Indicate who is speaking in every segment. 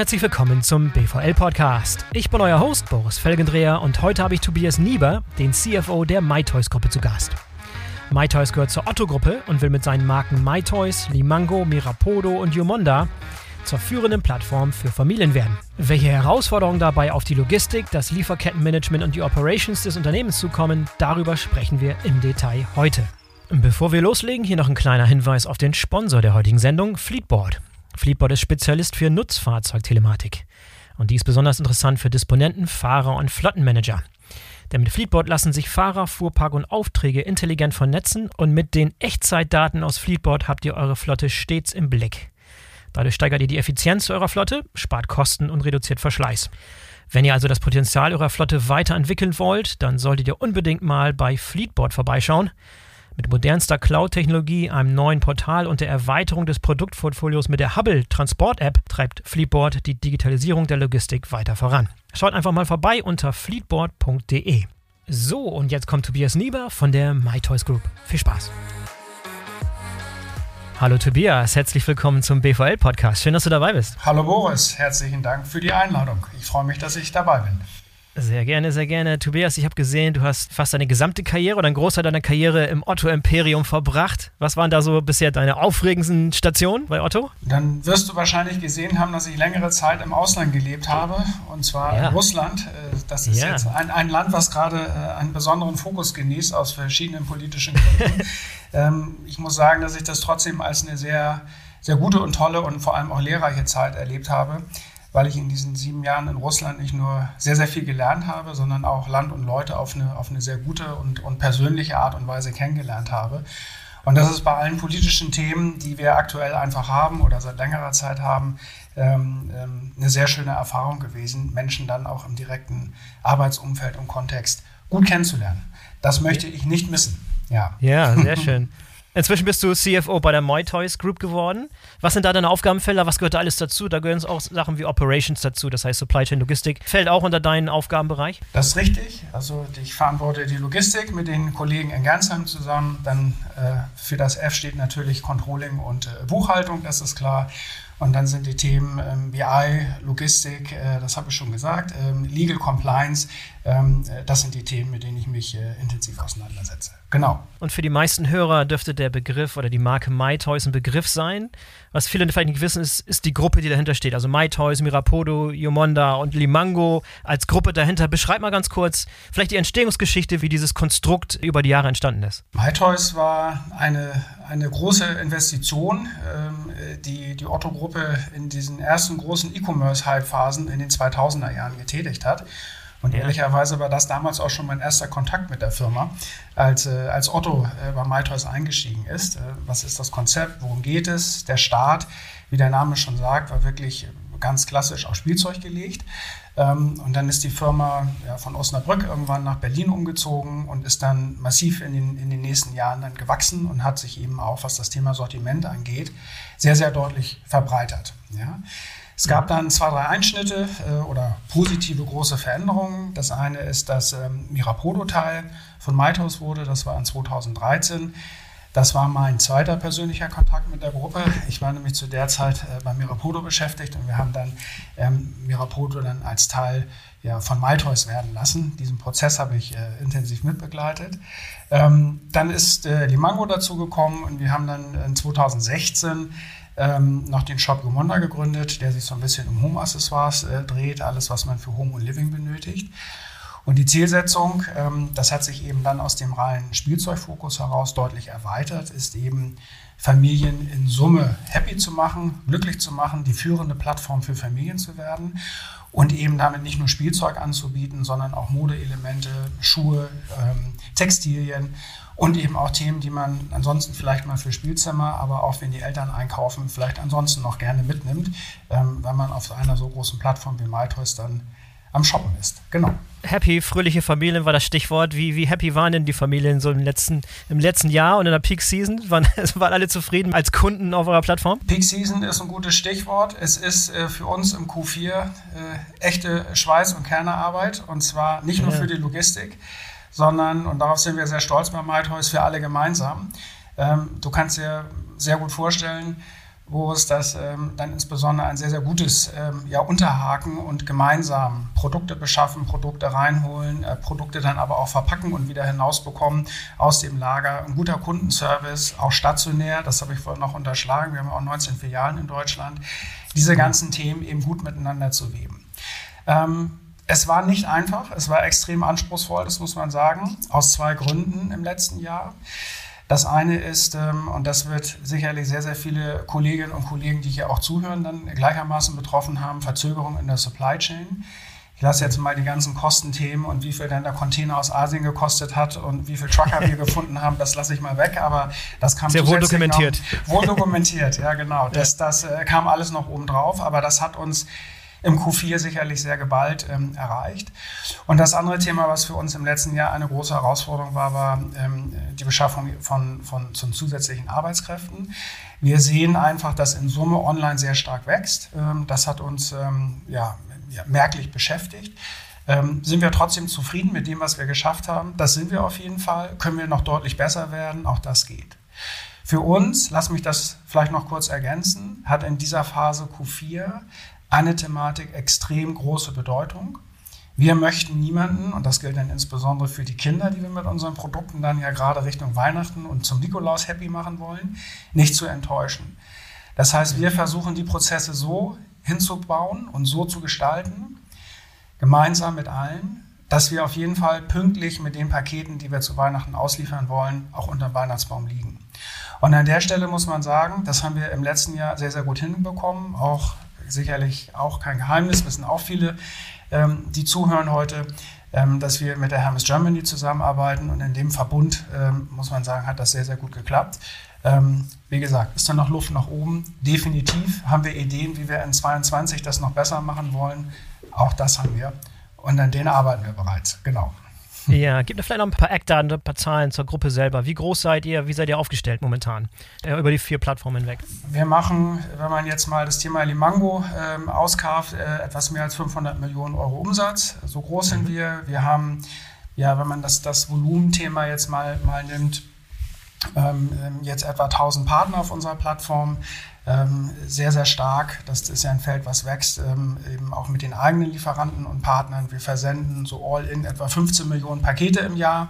Speaker 1: herzlich willkommen zum BVL Podcast. Ich bin euer Host Boris Felgendreher und heute habe ich Tobias Nieber, den CFO der MyToys Gruppe zu Gast. MyToys gehört zur Otto Gruppe und will mit seinen Marken MyToys, Limango, Mirapodo und Yumonda zur führenden Plattform für Familien werden. Welche Herausforderungen dabei auf die Logistik, das Lieferkettenmanagement und die Operations des Unternehmens zukommen, darüber sprechen wir im Detail heute. Bevor wir loslegen, hier noch ein kleiner Hinweis auf den Sponsor der heutigen Sendung, Fleetboard. Fleetboard ist Spezialist für Nutzfahrzeugtelematik. Und die ist besonders interessant für Disponenten, Fahrer und Flottenmanager. Denn mit Fleetboard lassen sich Fahrer, Fuhrpark und Aufträge intelligent vernetzen und mit den Echtzeitdaten aus Fleetboard habt ihr eure Flotte stets im Blick. Dadurch steigert ihr die Effizienz eurer Flotte, spart Kosten und reduziert Verschleiß. Wenn ihr also das Potenzial eurer Flotte weiterentwickeln wollt, dann solltet ihr unbedingt mal bei Fleetboard vorbeischauen. Mit modernster Cloud-Technologie, einem neuen Portal und der Erweiterung des Produktportfolios mit der Hubble Transport-App treibt Fleetboard die Digitalisierung der Logistik weiter voran. Schaut einfach mal vorbei unter fleetboard.de. So, und jetzt kommt Tobias Nieber von der MyToys Group. Viel Spaß! Hallo Tobias, herzlich willkommen zum BVL-Podcast. Schön, dass du dabei bist.
Speaker 2: Hallo Boris, herzlichen Dank für die Einladung. Ich freue mich, dass ich dabei bin.
Speaker 1: Sehr gerne, sehr gerne. Tobias, ich habe gesehen, du hast fast deine gesamte Karriere oder einen Großteil deiner Karriere im Otto-Imperium verbracht. Was waren da so bisher deine aufregendsten Stationen bei Otto?
Speaker 2: Dann wirst du wahrscheinlich gesehen haben, dass ich längere Zeit im Ausland gelebt habe, und zwar ja. in Russland. Äh, das ist ja. jetzt ein, ein, Land, was gerade äh, einen besonderen Fokus genießt aus verschiedenen politischen Gründen. Ähm, ich muss sagen, dass ich das trotzdem als eine sehr, sehr gute und tolle und vor allem auch lehrreiche Zeit erlebt habe weil ich in diesen sieben Jahren in Russland nicht nur sehr, sehr viel gelernt habe, sondern auch Land und Leute auf eine, auf eine sehr gute und, und persönliche Art und Weise kennengelernt habe. Und das ist bei allen politischen Themen, die wir aktuell einfach haben oder seit längerer Zeit haben, ähm, ähm, eine sehr schöne Erfahrung gewesen, Menschen dann auch im direkten Arbeitsumfeld und Kontext gut kennenzulernen. Das möchte ich nicht missen.
Speaker 1: Ja, ja sehr schön. Inzwischen bist du CFO bei der MyToys Group geworden. Was sind da deine Aufgabenfelder? Was gehört da alles dazu? Da gehören auch Sachen wie Operations dazu, das heißt Supply Chain Logistik. Fällt auch unter deinen Aufgabenbereich?
Speaker 2: Das ist richtig. Also ich verantworte die Logistik mit den Kollegen in Gernsheim zusammen. Dann äh, für das F steht natürlich Controlling und äh, Buchhaltung, das ist klar. Und dann sind die Themen ähm, BI, Logistik, äh, das habe ich schon gesagt, ähm, Legal Compliance, ähm, äh, das sind die Themen, mit denen ich mich äh, intensiv auseinandersetze. Genau.
Speaker 1: Und für die meisten Hörer dürfte der Begriff oder die Marke MyToys ein Begriff sein. Was viele vielleicht nicht wissen, ist, ist die Gruppe, die dahinter steht. Also MyToys, Mirapodo, Yomonda und Limango als Gruppe dahinter. Beschreib mal ganz kurz vielleicht die Entstehungsgeschichte, wie dieses Konstrukt über die Jahre entstanden ist.
Speaker 2: MyToys war eine, eine große Investition, ähm, die die Otto-Gruppe in diesen ersten großen E-Commerce-Hype-Phasen in den 2000er Jahren getätigt hat. Und ja. ehrlicherweise war das damals auch schon mein erster Kontakt mit der Firma, als, äh, als Otto äh, bei MyToys eingestiegen ist. Äh, was ist das Konzept? Worum geht es? Der Start, wie der Name schon sagt, war wirklich ganz klassisch auf Spielzeug gelegt. Ähm, und dann ist die Firma ja, von Osnabrück irgendwann nach Berlin umgezogen und ist dann massiv in den, in den nächsten Jahren dann gewachsen und hat sich eben auch, was das Thema Sortiment angeht, sehr, sehr deutlich verbreitert. Ja. Es gab dann zwei, drei Einschnitte äh, oder positive große Veränderungen. Das eine ist, dass ähm, Mirapodo-Teil von MyToys wurde. Das war in 2013. Das war mein zweiter persönlicher Kontakt mit der Gruppe. Ich war nämlich zu der Zeit äh, bei Mirapodo beschäftigt und wir haben dann ähm, Mirapodo dann als Teil ja, von MyToys werden lassen. Diesen Prozess habe ich äh, intensiv mitbegleitet. Ähm, dann ist äh, Limango dazu gekommen und wir haben dann in 2016 ähm, noch den Shop Gemonda gegründet, der sich so ein bisschen um Home-Accessoires äh, dreht, alles, was man für Home und Living benötigt. Und die Zielsetzung, ähm, das hat sich eben dann aus dem reinen Spielzeugfokus heraus deutlich erweitert, ist eben Familien in Summe happy zu machen, glücklich zu machen, die führende Plattform für Familien zu werden und eben damit nicht nur Spielzeug anzubieten, sondern auch Modeelemente, Schuhe, ähm, Textilien und eben auch Themen, die man ansonsten vielleicht mal für Spielzimmer, aber auch wenn die Eltern einkaufen, vielleicht ansonsten noch gerne mitnimmt, ähm, wenn man auf einer so großen Plattform wie MyToys dann am Shoppen ist. Genau.
Speaker 1: Happy, fröhliche Familien war das Stichwort. Wie, wie happy waren denn die Familien so im letzten, im letzten Jahr und in der Peak Season? Waren, waren alle zufrieden als Kunden auf eurer Plattform?
Speaker 2: Peak Season ist ein gutes Stichwort. Es ist äh, für uns im Q4 äh, echte Schweiß- und Kernearbeit und zwar nicht nur ja. für die Logistik sondern, und darauf sind wir sehr stolz bei MyToys, für alle gemeinsam. Ähm, du kannst dir sehr gut vorstellen, wo es das ähm, dann insbesondere ein sehr, sehr gutes ähm, ja, Unterhaken und gemeinsam Produkte beschaffen, Produkte reinholen, äh, Produkte dann aber auch verpacken und wieder hinausbekommen aus dem Lager. Ein guter Kundenservice, auch stationär, das habe ich vorhin noch unterschlagen. Wir haben auch 19 Filialen in Deutschland. Diese ganzen Themen eben gut miteinander zu weben. Ähm, es war nicht einfach, es war extrem anspruchsvoll, das muss man sagen, aus zwei Gründen im letzten Jahr. Das eine ist, ähm, und das wird sicherlich sehr, sehr viele Kolleginnen und Kollegen, die hier auch zuhören, dann gleichermaßen betroffen haben, Verzögerung in der Supply Chain. Ich lasse jetzt mal die ganzen Kostenthemen und wie viel denn der Container aus Asien gekostet hat und wie viel Trucker wir gefunden haben, das lasse ich mal weg. Aber das kam
Speaker 1: sehr wohl dokumentiert.
Speaker 2: Noch, wohl dokumentiert, ja genau. Das, das äh, kam alles noch oben drauf, aber das hat uns im Q4 sicherlich sehr geballt ähm, erreicht. Und das andere Thema, was für uns im letzten Jahr eine große Herausforderung war, war ähm, die Beschaffung von, von zum zusätzlichen Arbeitskräften. Wir sehen einfach, dass in Summe online sehr stark wächst. Ähm, das hat uns ähm, ja, merklich beschäftigt. Ähm, sind wir trotzdem zufrieden mit dem, was wir geschafft haben? Das sind wir auf jeden Fall. Können wir noch deutlich besser werden? Auch das geht. Für uns, lass mich das vielleicht noch kurz ergänzen, hat in dieser Phase Q4 eine Thematik extrem große Bedeutung. Wir möchten niemanden, und das gilt dann insbesondere für die Kinder, die wir mit unseren Produkten dann ja gerade Richtung Weihnachten und zum Nikolaus happy machen wollen, nicht zu enttäuschen. Das heißt, wir versuchen die Prozesse so hinzubauen und so zu gestalten, gemeinsam mit allen, dass wir auf jeden Fall pünktlich mit den Paketen, die wir zu Weihnachten ausliefern wollen, auch unter dem Weihnachtsbaum liegen. Und an der Stelle muss man sagen, das haben wir im letzten Jahr sehr, sehr gut hinbekommen, auch sicherlich auch kein Geheimnis, wissen auch viele, ähm, die zuhören heute, ähm, dass wir mit der Hermes Germany zusammenarbeiten und in dem Verbund, ähm, muss man sagen, hat das sehr, sehr gut geklappt. Ähm, wie gesagt, ist da noch Luft nach oben? Definitiv haben wir Ideen, wie wir in 2022 das noch besser machen wollen. Auch das haben wir. Und an denen arbeiten wir bereits. Genau.
Speaker 1: Ja, gib mir vielleicht noch ein paar Eckdaten, ein paar Zahlen zur Gruppe selber. Wie groß seid ihr? Wie seid ihr aufgestellt momentan äh, über die vier Plattformen hinweg?
Speaker 2: Wir machen, wenn man jetzt mal das Thema Limango ähm, auskauft, äh, etwas mehr als 500 Millionen Euro Umsatz. So groß sind mhm. wir. Wir haben, ja, wenn man das, das Volumenthema jetzt mal, mal nimmt, ähm, ähm jetzt etwa 1000 Partner auf unserer Plattform sehr, sehr stark. Das ist ja ein Feld, was wächst, ähm, eben auch mit den eigenen Lieferanten und Partnern. Wir versenden so all in etwa 15 Millionen Pakete im Jahr.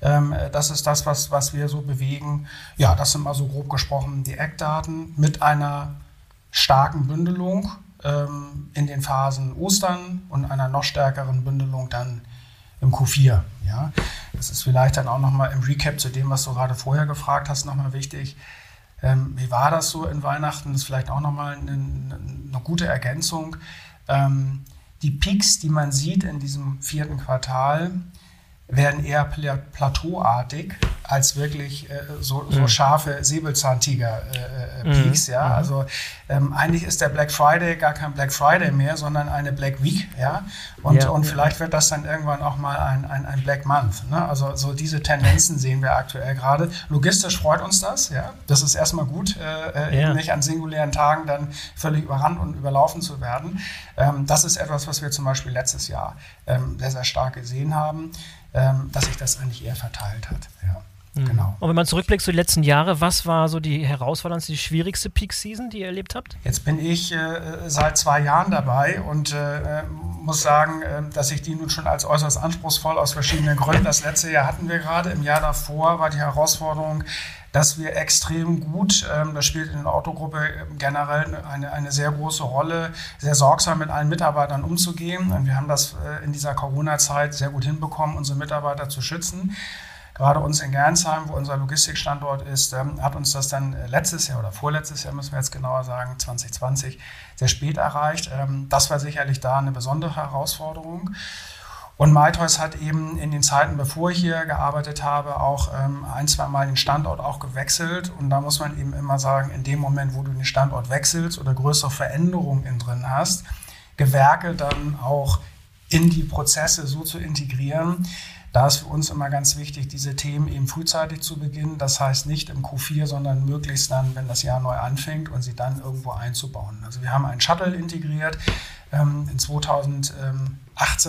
Speaker 2: Ähm, das ist das, was, was wir so bewegen. Ja, das sind mal so grob gesprochen die Eckdaten mit einer starken Bündelung ähm, in den Phasen Ostern und einer noch stärkeren Bündelung dann im Q4. Ja, das ist vielleicht dann auch nochmal im Recap zu dem, was du gerade vorher gefragt hast, nochmal wichtig. Ähm, wie war das so in Weihnachten? Das ist vielleicht auch nochmal eine, eine gute Ergänzung. Ähm, die Peaks, die man sieht in diesem vierten Quartal, werden eher plateauartig als wirklich äh, so, so, mhm. scharfe Säbelzahntiger-Peaks. Äh, äh, ja? Mhm. Also ähm, eigentlich ist der Black Friday gar kein Black Friday mehr, sondern eine Black Week. Ja? Und, ja. und vielleicht wird das dann irgendwann auch mal ein, ein, ein Black Month. Ne? Also so diese Tendenzen sehen wir aktuell gerade. Logistisch freut uns das. Ja? Das ist erstmal gut, äh, äh ja. nicht an singulären Tagen dann völlig überrannt und überlaufen zu werden. Ähm, das ist etwas, was wir zum Beispiel letztes Jahr ähm, sehr, sehr stark gesehen haben ähm, dass sich das eigentlich eher verteilt hat. Ja.
Speaker 1: Mhm. Genau. Und wenn man zurückblickt zu den letzten Jahren, was war so die herausforderndste, die schwierigste Peak-Season, die ihr erlebt habt?
Speaker 2: Jetzt bin ich äh, seit zwei Jahren dabei und äh, muss sagen, äh, dass ich die nun schon als äußerst anspruchsvoll aus verschiedenen Gründen. Das letzte Jahr hatten wir gerade. Im Jahr davor war die Herausforderung, dass wir extrem gut, ähm, das spielt in der Autogruppe generell eine, eine sehr große Rolle, sehr sorgsam mit allen Mitarbeitern umzugehen. Und wir haben das äh, in dieser Corona-Zeit sehr gut hinbekommen, unsere Mitarbeiter zu schützen. Gerade uns in Gernsheim, wo unser Logistikstandort ist, ähm, hat uns das dann letztes Jahr oder vorletztes Jahr, müssen wir jetzt genauer sagen, 2020, sehr spät erreicht. Ähm, das war sicherlich da eine besondere Herausforderung. Und MyToys hat eben in den Zeiten, bevor ich hier gearbeitet habe, auch ähm, ein, zwei Mal den Standort auch gewechselt. Und da muss man eben immer sagen, in dem Moment, wo du den Standort wechselst oder größere Veränderungen in drin hast, Gewerke dann auch in die Prozesse so zu integrieren, da ist für uns immer ganz wichtig, diese Themen eben frühzeitig zu beginnen. Das heißt nicht im Q4, sondern möglichst dann, wenn das Jahr neu anfängt und sie dann irgendwo einzubauen. Also wir haben einen Shuttle integriert ähm, in 2018,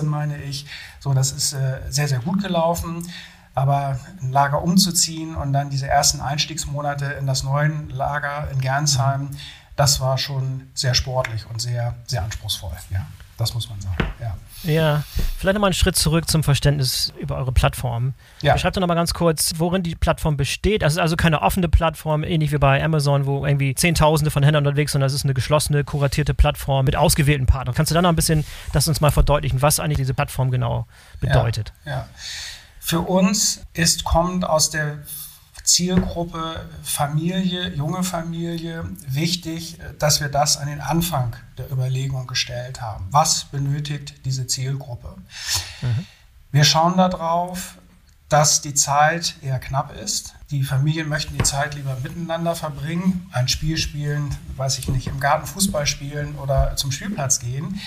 Speaker 2: meine ich. So, das ist äh, sehr, sehr gut gelaufen. Aber ein Lager umzuziehen und dann diese ersten Einstiegsmonate in das neue Lager in Gernsheim, das war schon sehr sportlich und sehr, sehr anspruchsvoll. Ja, das muss man sagen. Ja.
Speaker 1: Ja, vielleicht nochmal einen Schritt zurück zum Verständnis über eure Plattform. Ja. Beschreibt doch nochmal ganz kurz, worin die Plattform besteht. Also, also keine offene Plattform, ähnlich wie bei Amazon, wo irgendwie Zehntausende von Händlern unterwegs sind, es ist eine geschlossene, kuratierte Plattform mit ausgewählten Partnern. Kannst du da noch ein bisschen das uns mal verdeutlichen, was eigentlich diese Plattform genau bedeutet?
Speaker 2: Ja, ja. Für uns ist, kommt aus der Zielgruppe Familie, junge Familie wichtig, dass wir das an den Anfang der Überlegung gestellt haben. Was benötigt diese Zielgruppe? Mhm. Wir schauen darauf, dass die Zeit eher knapp ist. Die Familien möchten die Zeit lieber miteinander verbringen, ein Spiel spielen, weiß ich nicht, im Garten Fußball spielen oder zum Spielplatz gehen.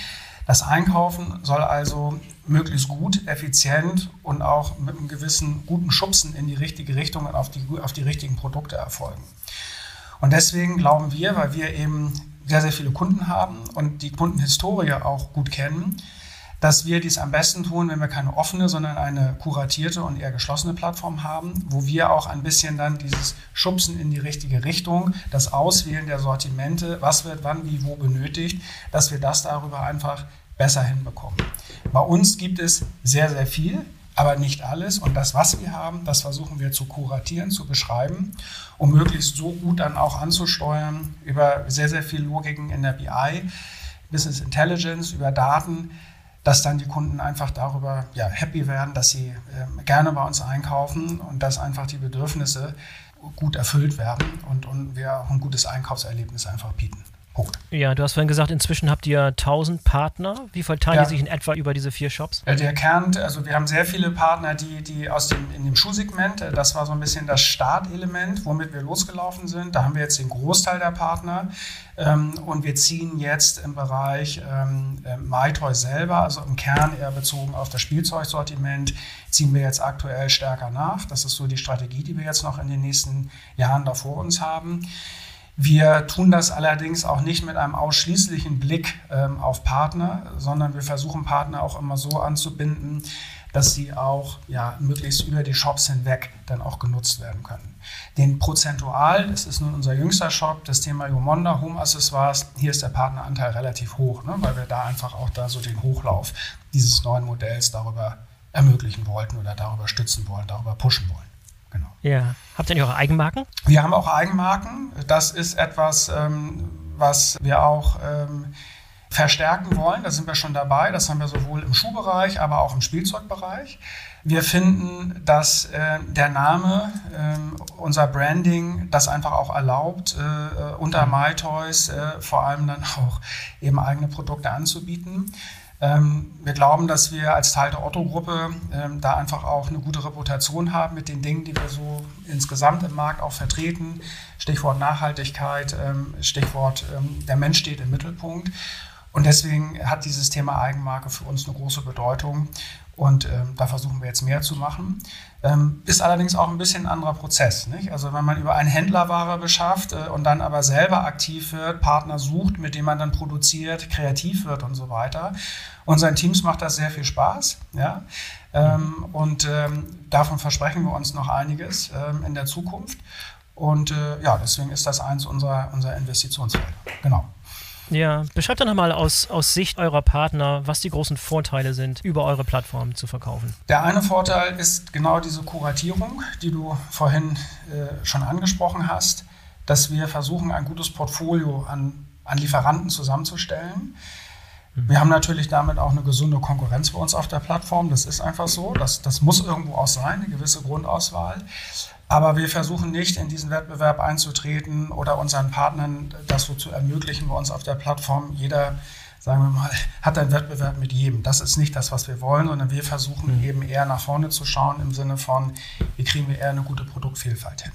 Speaker 2: Das Einkaufen soll also möglichst gut, effizient und auch mit einem gewissen guten Schubsen in die richtige Richtung und auf die, auf die richtigen Produkte erfolgen. Und deswegen glauben wir, weil wir eben sehr, sehr viele Kunden haben und die Kundenhistorie auch gut kennen, dass wir dies am besten tun, wenn wir keine offene, sondern eine kuratierte und eher geschlossene Plattform haben, wo wir auch ein bisschen dann dieses Schubsen in die richtige Richtung, das Auswählen der Sortimente, was wird wann, wie, wo benötigt, dass wir das darüber einfach besser hinbekommen. Bei uns gibt es sehr, sehr viel, aber nicht alles. Und das, was wir haben, das versuchen wir zu kuratieren, zu beschreiben, um möglichst so gut dann auch anzusteuern über sehr, sehr viel Logiken in der BI, Business Intelligence, über Daten, dass dann die Kunden einfach darüber ja, happy werden, dass sie äh, gerne bei uns einkaufen und dass einfach die Bedürfnisse gut erfüllt werden und, und wir auch ein gutes Einkaufserlebnis einfach bieten.
Speaker 1: Punkt. Ja, du hast vorhin gesagt, inzwischen habt ihr 1000 Partner. Wie verteilen ja. die sich in etwa über diese vier Shops?
Speaker 2: Der Kern, also wir haben sehr viele Partner, die, die aus dem, in dem Schuhsegment, äh, das war so ein bisschen das Startelement, womit wir losgelaufen sind. Da haben wir jetzt den Großteil der Partner. Ähm, und wir ziehen jetzt im Bereich ähm, äh, MyToy selber, also im Kern eher bezogen auf das Spielzeugsortiment, ziehen wir jetzt aktuell stärker nach. Das ist so die Strategie, die wir jetzt noch in den nächsten Jahren da vor uns haben. Wir tun das allerdings auch nicht mit einem ausschließlichen Blick ähm, auf Partner, sondern wir versuchen Partner auch immer so anzubinden, dass sie auch ja, möglichst über die Shops hinweg dann auch genutzt werden können. Den prozentual, das ist nun unser jüngster Shop, das Thema Yomonda Home Accessoires, hier ist der Partneranteil relativ hoch, ne, weil wir da einfach auch da so den Hochlauf dieses neuen Modells darüber ermöglichen wollten oder darüber stützen wollen, darüber pushen wollen.
Speaker 1: Genau. Ja. Habt ihr nicht eure Eigenmarken?
Speaker 2: Wir haben auch Eigenmarken. Das ist etwas, ähm, was wir auch ähm, verstärken wollen. Da sind wir schon dabei. Das haben wir sowohl im Schuhbereich, aber auch im Spielzeugbereich. Wir finden, dass äh, der Name, äh, unser Branding, das einfach auch erlaubt, äh, unter mhm. MyToys äh, vor allem dann auch eben eigene Produkte anzubieten. Ähm, wir glauben, dass wir als Teil der Otto-Gruppe ähm, da einfach auch eine gute Reputation haben mit den Dingen, die wir so insgesamt im Markt auch vertreten. Stichwort Nachhaltigkeit, ähm, Stichwort der Mensch steht im Mittelpunkt. Und deswegen hat dieses Thema Eigenmarke für uns eine große Bedeutung. Und ähm, da versuchen wir jetzt mehr zu machen. Ähm, ist allerdings auch ein bisschen ein anderer Prozess. Nicht? Also wenn man über einen Händler Ware beschafft äh, und dann aber selber aktiv wird, Partner sucht, mit dem man dann produziert, kreativ wird und so weiter. Unseren Teams macht das sehr viel Spaß. Ja? Ähm, und ähm, davon versprechen wir uns noch einiges ähm, in der Zukunft. Und äh, ja, deswegen ist das eins unserer, unserer Investitionsfelder. Genau.
Speaker 1: Ja, beschreibt doch nochmal aus, aus Sicht eurer Partner, was die großen Vorteile sind, über eure Plattform zu verkaufen.
Speaker 2: Der eine Vorteil ist genau diese Kuratierung, die du vorhin äh, schon angesprochen hast, dass wir versuchen, ein gutes Portfolio an, an Lieferanten zusammenzustellen. Mhm. Wir haben natürlich damit auch eine gesunde Konkurrenz bei uns auf der Plattform. Das ist einfach so. Das, das muss irgendwo auch sein, eine gewisse Grundauswahl. Aber wir versuchen nicht, in diesen Wettbewerb einzutreten oder unseren Partnern das so zu ermöglichen bei uns auf der Plattform. Jeder, sagen wir mal, hat einen Wettbewerb mit jedem. Das ist nicht das, was wir wollen, sondern wir versuchen mhm. eben eher nach vorne zu schauen im Sinne von, wie kriegen wir eher eine gute Produktvielfalt hin.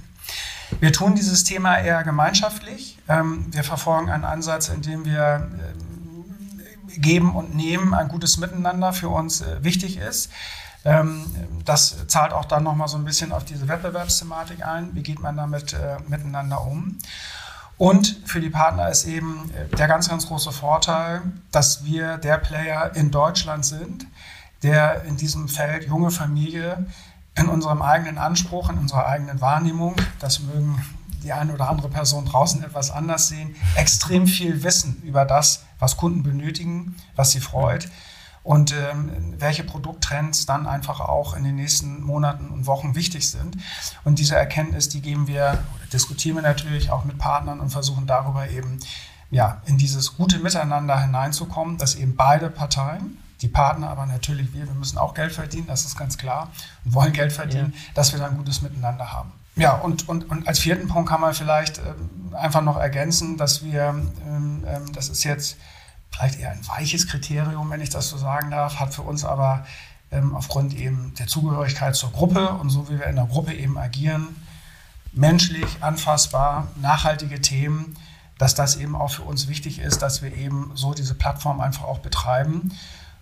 Speaker 2: Wir tun dieses Thema eher gemeinschaftlich. Ähm, wir verfolgen einen Ansatz, in dem wir ähm, geben und nehmen ein gutes Miteinander für uns äh, wichtig ist. Ähm, das zahlt auch dann nochmal so ein bisschen auf diese Wettbewerbsthematik ein. Wie geht man damit äh, miteinander um? Und für die Partner ist eben äh, der ganz, ganz große Vorteil, dass wir der Player in Deutschland sind, der in diesem Feld junge Familie in unserem eigenen Anspruch, in unserer eigenen Wahrnehmung, das mögen die eine oder andere Person draußen etwas anders sehen, extrem viel wissen über das, was Kunden benötigen, was sie freut und ähm, welche Produkttrends dann einfach auch in den nächsten Monaten und Wochen wichtig sind. Und diese Erkenntnis, die geben wir, diskutieren wir natürlich auch mit Partnern und versuchen darüber eben ja, in dieses gute Miteinander hineinzukommen, dass eben beide Parteien, die Partner, aber natürlich wir, wir müssen auch Geld verdienen, das ist ganz klar, und wollen Geld verdienen, ja. dass wir dann gutes Miteinander haben. Ja, und, und, und als vierten Punkt kann man vielleicht ähm, einfach noch ergänzen, dass wir, ähm, ähm, das ist jetzt vielleicht eher ein weiches Kriterium, wenn ich das so sagen darf, hat für uns aber ähm, aufgrund eben der Zugehörigkeit zur Gruppe und so wie wir in der Gruppe eben agieren, menschlich, anfassbar, nachhaltige Themen, dass das eben auch für uns wichtig ist, dass wir eben so diese Plattform einfach auch betreiben.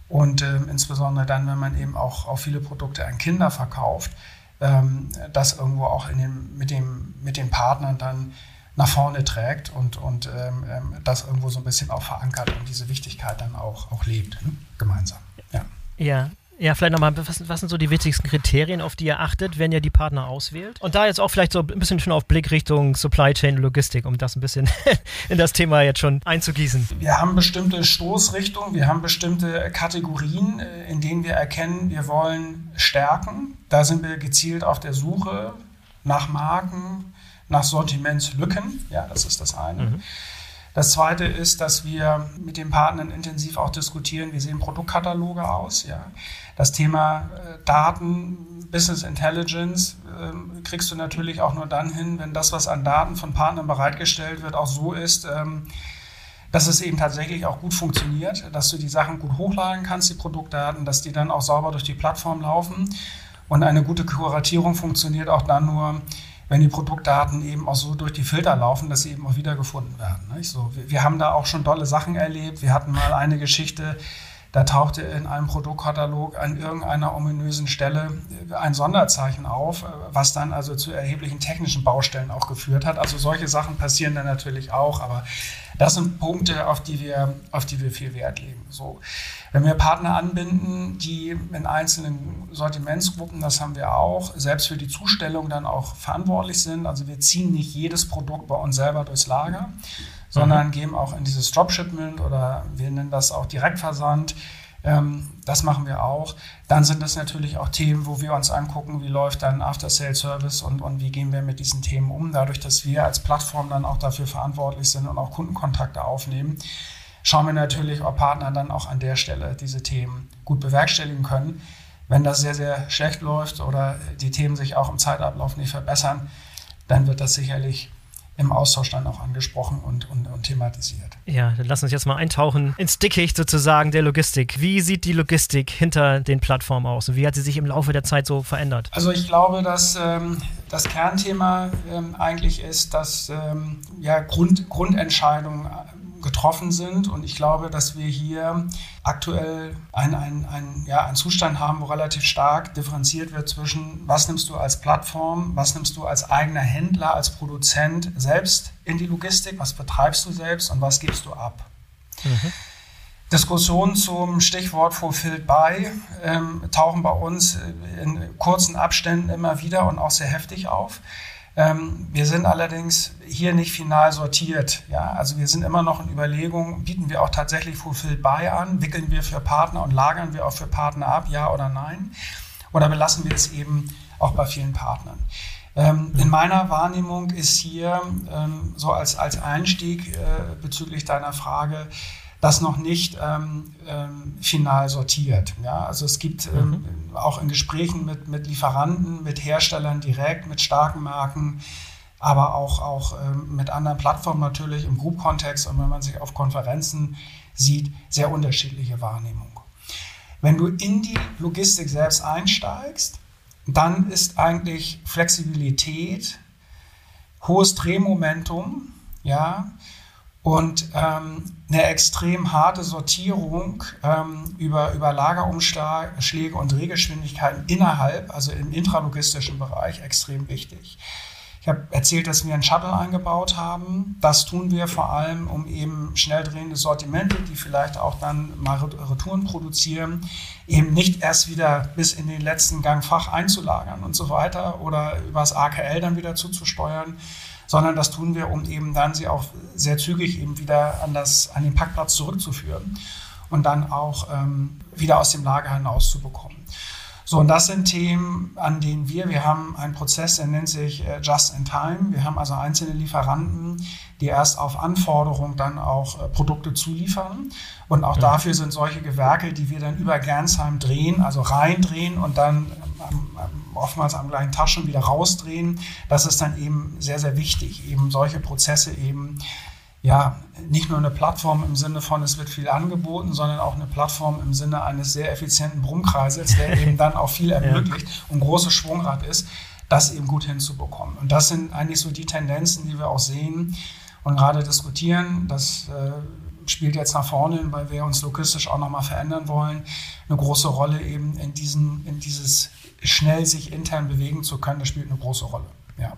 Speaker 2: Und ähm, insbesondere dann, wenn man eben auch, auch viele Produkte an Kinder verkauft, ähm, das irgendwo auch in dem, mit, dem, mit den Partnern dann nach vorne trägt und, und ähm, ähm, das irgendwo so ein bisschen auch verankert und diese Wichtigkeit dann auch, auch lebt, ne? gemeinsam.
Speaker 1: Ja. ja. Ja, vielleicht nochmal, was, was, sind so die wichtigsten Kriterien, auf die ihr achtet, wenn ihr die Partner auswählt? Und da jetzt auch vielleicht so ein bisschen schon auf Blick Richtung Supply Chain Logistik, um das ein bisschen in das Thema jetzt schon einzugießen.
Speaker 2: Wir haben bestimmte Stoßrichtungen, wir haben bestimmte Kategorien, äh, in denen wir erkennen, wir wollen stärken. Da sind wir gezielt auf der Suche nach Marken, nach Sortimentslücken. Ja, das ist das eine. Mhm. Das zweite ist, dass wir mit den Partnern intensiv auch diskutieren, wie sehen Produktkataloge aus. Ja. Das Thema äh, Daten, Business Intelligence äh, kriegst du natürlich auch nur dann hin, wenn das, was an Daten von Partnern bereitgestellt wird, auch so ist, ähm, dass es eben tatsächlich auch gut funktioniert, dass du die Sachen gut hochladen kannst, die Produktdaten, dass die dann auch sauber durch die Plattform laufen. Und eine gute Kuratierung funktioniert auch dann nur, wenn die Produktdaten eben auch so durch die Filter laufen, dass sie eben auch wiedergefunden werden. Nicht? So, wir, wir haben da auch schon tolle Sachen erlebt. Wir hatten mal eine Geschichte, da tauchte in einem Produktkatalog an irgendeiner ominösen Stelle ein Sonderzeichen auf, was dann also zu erheblichen technischen Baustellen auch geführt hat. Also solche Sachen passieren dann natürlich auch, aber das sind Punkte, auf die wir, auf die wir viel Wert legen. So. Wenn wir Partner anbinden, die in einzelnen Sortimentsgruppen, das haben wir auch, selbst für die Zustellung dann auch verantwortlich sind. Also wir ziehen nicht jedes Produkt bei uns selber durchs Lager, sondern mhm. geben auch in dieses Dropshipment oder wir nennen das auch Direktversand. Ähm, das machen wir auch. Dann sind das natürlich auch Themen, wo wir uns angucken, wie läuft dann After-Sale-Service und, und wie gehen wir mit diesen Themen um. Dadurch, dass wir als Plattform dann auch dafür verantwortlich sind und auch Kundenkontakte aufnehmen, schauen wir natürlich, ob Partner dann auch an der Stelle diese Themen gut bewerkstelligen können. Wenn das sehr, sehr schlecht läuft oder die Themen sich auch im Zeitablauf nicht verbessern, dann wird das sicherlich im Austausch dann auch angesprochen und, und, und, thematisiert.
Speaker 1: Ja, dann lass uns jetzt mal eintauchen ins Dickicht sozusagen der Logistik. Wie sieht die Logistik hinter den Plattformen aus und wie hat sie sich im Laufe der Zeit so verändert?
Speaker 2: Also ich glaube, dass ähm, das Kernthema ähm, eigentlich ist, dass ähm, ja, Grund, Grundentscheidungen getroffen sind. Und ich glaube, dass wir hier aktuell einen ein, ja, einen Zustand haben, wo relativ stark differenziert wird zwischen, was nimmst du als Plattform, was nimmst du als eigener Händler, als Produzent selbst in die Logistik, was betreibst du selbst und was gibst du ab. Mhm. Diskussionen zum Stichwort Fulfilled By ähm, tauchen bei uns in kurzen Abständen immer wieder und auch sehr heftig auf. Ähm, wir sind allerdings hier nicht final sortiert. Ja? Also wir sind immer noch in Überlegung, bieten wir auch tatsächlich Fulfilled Buy an, wickeln wir für Partner und lagern wir auch für Partner ab, ja oder nein? Oder belassen wir es eben auch bei vielen Partnern? Ähm, in meiner Wahrnehmung ist hier ähm, so als, als Einstieg äh, bezüglich deiner Frage, das noch nicht ähm, ähm, final sortiert. Ja? Also es gibt ähm, mhm. auch in Gesprächen mit, mit Lieferanten, mit Herstellern direkt, mit starken Marken, aber auch, auch ähm, mit anderen Plattformen natürlich im Group-Kontext und wenn man sich auf Konferenzen sieht, sehr unterschiedliche Wahrnehmung. Wenn du in die Logistik selbst einsteigst, dann ist eigentlich Flexibilität, hohes Drehmomentum, ja, und ähm, eine extrem harte Sortierung ähm, über, über Lagerumschläge und Drehgeschwindigkeiten innerhalb, also im intralogistischen Bereich, extrem wichtig. Ich habe erzählt, dass wir einen Shuttle eingebaut haben. Das tun wir vor allem, um eben schnell drehende Sortimente, die vielleicht auch dann mal Retouren produzieren, eben nicht erst wieder bis in den letzten Gang Fach einzulagern und so weiter oder übers AKL dann wieder zuzusteuern, sondern das tun wir, um eben dann sie auch sehr zügig eben wieder an, das, an den Packplatz zurückzuführen und dann auch ähm, wieder aus dem Lager hinauszubekommen. So, und das sind Themen, an denen wir, wir haben einen Prozess, der nennt sich äh, Just in Time. Wir haben also einzelne Lieferanten, die erst auf Anforderung dann auch äh, Produkte zuliefern. Und auch ja. dafür sind solche Gewerke, die wir dann über Gernsheim drehen, also reindrehen und dann ähm, oftmals am gleichen Tag schon wieder rausdrehen. Das ist dann eben sehr, sehr wichtig, eben solche Prozesse eben ja, nicht nur eine Plattform im Sinne von, es wird viel angeboten, sondern auch eine Plattform im Sinne eines sehr effizienten Brummkreises, der eben dann auch viel ermöglicht und großes Schwungrad ist, das eben gut hinzubekommen. Und das sind eigentlich so die Tendenzen, die wir auch sehen und gerade diskutieren. Das äh, spielt jetzt nach vorne, weil wir uns logistisch auch nochmal verändern wollen, eine große Rolle eben in, diesen, in dieses schnell sich intern bewegen zu können. Das spielt eine große Rolle. Ja.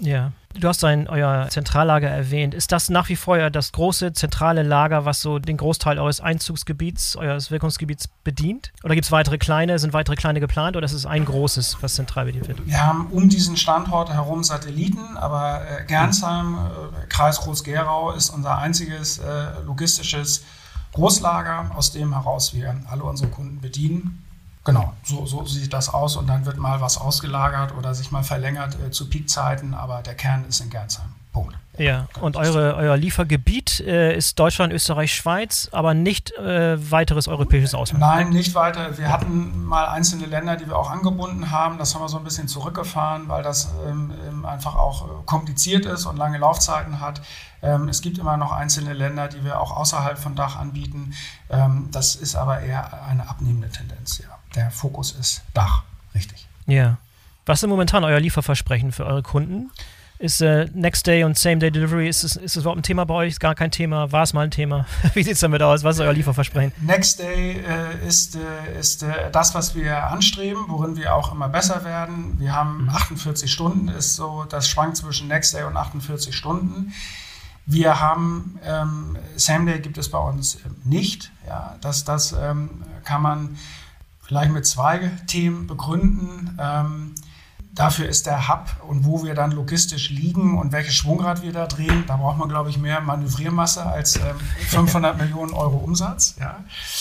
Speaker 1: Ja, du hast ein, euer Zentrallager erwähnt. Ist das nach wie vor das große zentrale Lager, was so den Großteil eures Einzugsgebiets, eures Wirkungsgebiets bedient? Oder gibt es weitere kleine, sind weitere kleine geplant oder ist es ein großes, was zentral bedient wird?
Speaker 2: Wir haben um diesen Standort herum Satelliten, aber äh, Gernsheim, äh, Kreis Groß-Gerau ist unser einziges äh, logistisches Großlager, aus dem heraus wir alle unsere Kunden bedienen. Genau, so, so, sieht das aus und dann wird mal was ausgelagert oder sich mal verlängert äh, zu Peakzeiten, aber der Kern ist in Gernsheim. Punkt.
Speaker 1: Ja, und eure, euer Liefergebiet äh, ist Deutschland, Österreich, Schweiz, aber nicht äh, weiteres europäisches Ausland.
Speaker 2: Nein, nicht weiter. Wir hatten mal einzelne Länder, die wir auch angebunden haben. Das haben wir so ein bisschen zurückgefahren, weil das ähm, ähm einfach auch äh, kompliziert ist und lange Laufzeiten hat. Ähm, es gibt immer noch einzelne Länder, die wir auch außerhalb von Dach anbieten. Ähm, das ist aber eher eine abnehmende Tendenz, ja der Fokus ist Dach, richtig.
Speaker 1: Ja. Was ist momentan euer Lieferversprechen für eure Kunden? Ist äh, Next Day und Same Day Delivery, ist es, ist es überhaupt ein Thema bei euch? Ist gar kein Thema? War es mal ein Thema? Wie sieht es damit aus? Was ist euer Lieferversprechen?
Speaker 2: Next Day äh, ist, äh, ist äh, das, was wir anstreben, worin wir auch immer besser werden. Wir haben mhm. 48 Stunden, ist so, das schwankt zwischen Next Day und 48 Stunden. Wir haben ähm, Same Day gibt es bei uns ähm, nicht. Ja, das, das ähm, kann man vielleicht mit zwei Themen begründen. Ähm, dafür ist der Hub und wo wir dann logistisch liegen und welches Schwungrad wir da drehen, da braucht man, glaube ich, mehr Manövriermasse als ähm, 500 Millionen Euro Umsatz. Ja.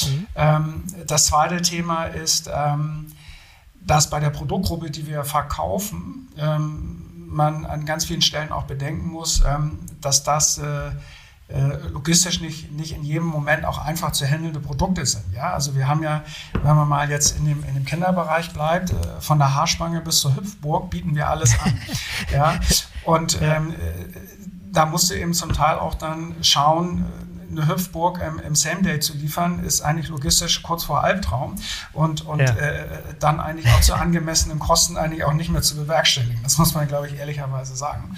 Speaker 2: Mhm. Ähm, das zweite Thema ist, ähm, dass bei der Produktgruppe, die wir verkaufen, ähm, man an ganz vielen Stellen auch bedenken muss, ähm, dass das äh, äh, logistisch nicht, nicht in jedem Moment auch einfach zu handelnde Produkte sind. Ja? Also wir haben ja, wenn man mal jetzt in dem, in dem Kinderbereich bleibt, äh, von der Haarspange bis zur Hüpfburg bieten wir alles an. ja? Und ähm, äh, da musst du eben zum Teil auch dann schauen, eine Hüpfburg ähm, im Same Day zu liefern, ist eigentlich logistisch kurz vor Albtraum und, und ja. äh, dann eigentlich auch zu angemessenen Kosten eigentlich auch nicht mehr zu bewerkstelligen. Das muss man, glaube ich, ehrlicherweise sagen.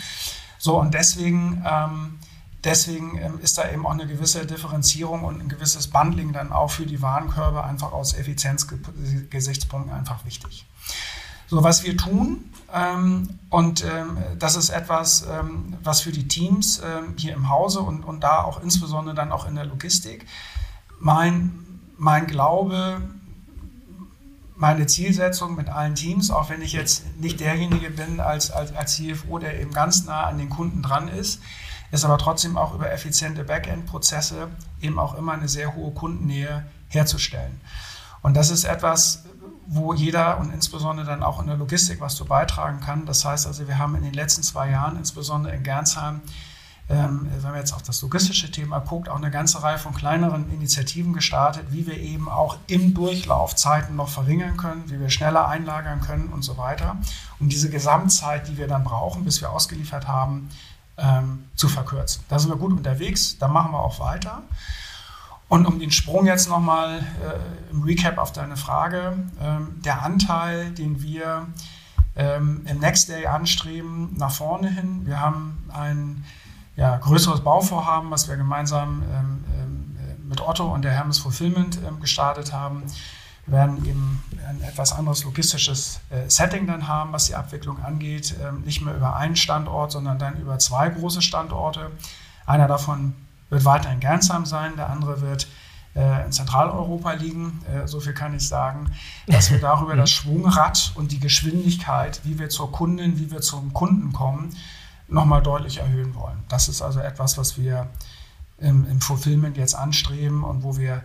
Speaker 2: So, und deswegen ähm, Deswegen ähm, ist da eben auch eine gewisse Differenzierung und ein gewisses Bundling dann auch für die Warenkörbe einfach aus Effizienzgesichtspunkten einfach wichtig. So, was wir tun, ähm, und ähm, das ist etwas, ähm, was für die Teams ähm, hier im Hause und, und da auch insbesondere dann auch in der Logistik, mein, mein Glaube, meine Zielsetzung mit allen Teams, auch wenn ich jetzt nicht derjenige bin als, als, als CFO, der eben ganz nah an den Kunden dran ist, ist aber trotzdem auch über effiziente Backend-Prozesse eben auch immer eine sehr hohe Kundennähe herzustellen. Und das ist etwas, wo jeder und insbesondere dann auch in der Logistik was zu beitragen kann. Das heißt also, wir haben in den letzten zwei Jahren, insbesondere in Gernsheim, ähm, wenn man jetzt auf das logistische Thema guckt, auch eine ganze Reihe von kleineren Initiativen gestartet, wie wir eben auch im Durchlauf Zeiten noch verringern können, wie wir schneller einlagern können und so weiter, um diese Gesamtzeit, die wir dann brauchen, bis wir ausgeliefert haben, ähm, zu verkürzen. Da sind wir gut unterwegs, da machen wir auch weiter. Und um den Sprung jetzt nochmal äh, im Recap auf deine Frage, ähm, der Anteil, den wir ähm, im Next Day anstreben, nach vorne hin. Wir haben ein ja, größeres Bauvorhaben, was wir gemeinsam ähm, ähm, mit Otto und der Hermes Fulfillment ähm, gestartet haben werden eben ein etwas anderes logistisches äh, Setting dann haben, was die Abwicklung angeht. Ähm, nicht mehr über einen Standort, sondern dann über zwei große Standorte. Einer davon wird weiter in Gernsheim sein, der andere wird äh, in Zentraleuropa liegen. Äh, so viel kann ich sagen, dass wir darüber das Schwungrad und die Geschwindigkeit, wie wir zur Kundin, wie wir zum Kunden kommen, nochmal deutlich erhöhen wollen. Das ist also etwas, was wir im, im Fulfillment jetzt anstreben und wo wir